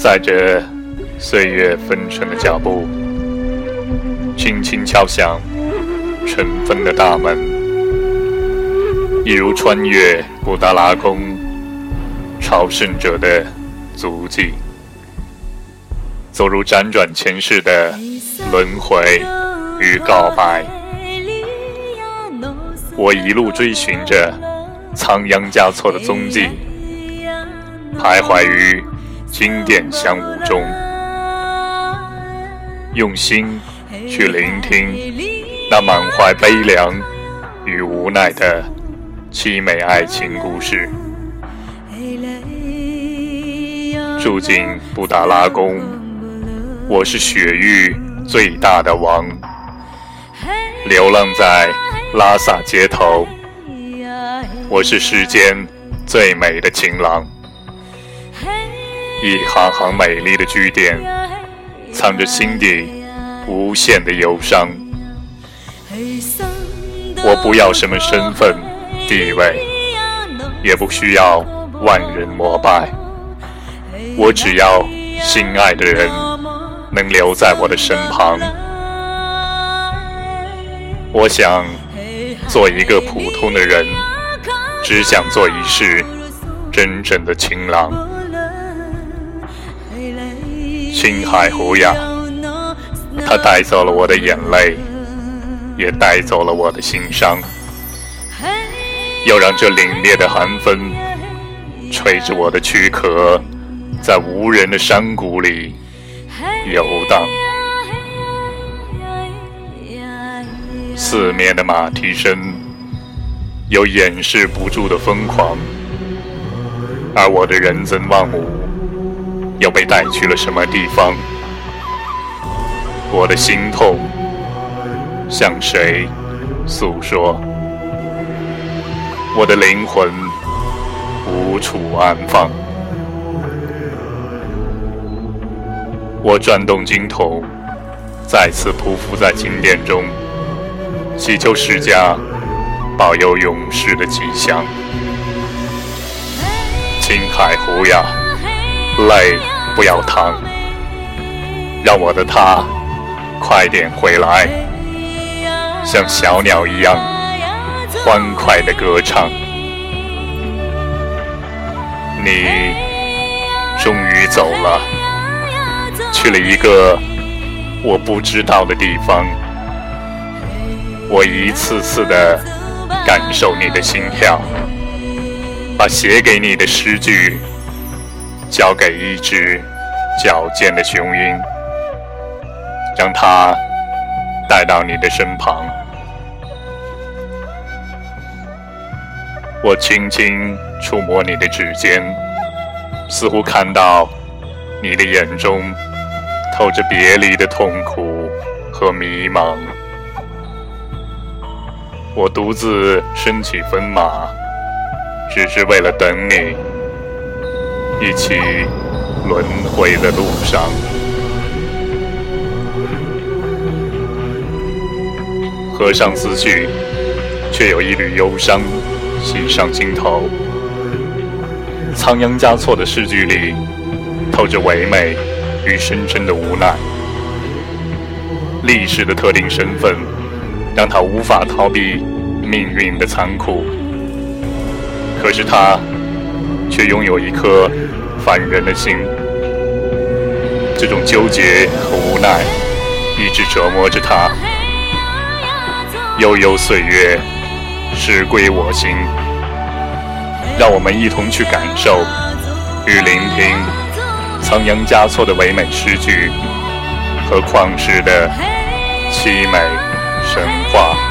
载着岁月纷尘的脚步，轻轻敲响尘封的大门，一如穿越布达拉宫朝圣者的足迹，走入辗转前世的轮回与告白。我一路追寻着仓央嘉措的踪迹，徘徊于经典香雾中，用心去聆听那满怀悲凉与无奈的凄美爱情故事。住进布达拉宫，我是雪域最大的王，流浪在。拉萨街头，我是世间最美的情郎。一行行美丽的句点，藏着心底无限的忧伤。我不要什么身份地位，也不需要万人膜拜，我只要心爱的人能留在我的身旁。我想。做一个普通的人，只想做一世真正的情郎。青海湖呀，它带走了我的眼泪，也带走了我的心伤。要让这凛冽的寒风吹着我的躯壳，在无人的山谷里游荡。四面的马蹄声，有掩饰不住的疯狂，而我的仁增旺姆又被带去了什么地方？我的心痛向谁诉说？我的灵魂无处安放。我转动经筒，再次匍匐在经殿中。祈求释迦保佑勇士的吉祥。青海湖呀，泪不要淌，让我的他快点回来，像小鸟一样欢快的歌唱。你终于走了，去了一个我不知道的地方。我一次次的感受你的心跳，把写给你的诗句交给一只矫健的雄鹰，让它带到你的身旁。我轻轻触摸你的指尖，似乎看到你的眼中透着别离的痛苦和迷茫。我独自身骑风马，只是为了等你，一起轮回的路上。河上思绪，却有一缕忧伤袭上心头。仓央嘉措的诗句里，透着唯美与深深的无奈。历史的特定身份。让他无法逃避命运的残酷，可是他却拥有一颗凡人的心。这种纠结和无奈一直折磨着他。悠悠岁月，时归我心。让我们一同去感受与聆听仓央嘉措的唯美诗句和旷世的凄美。神话。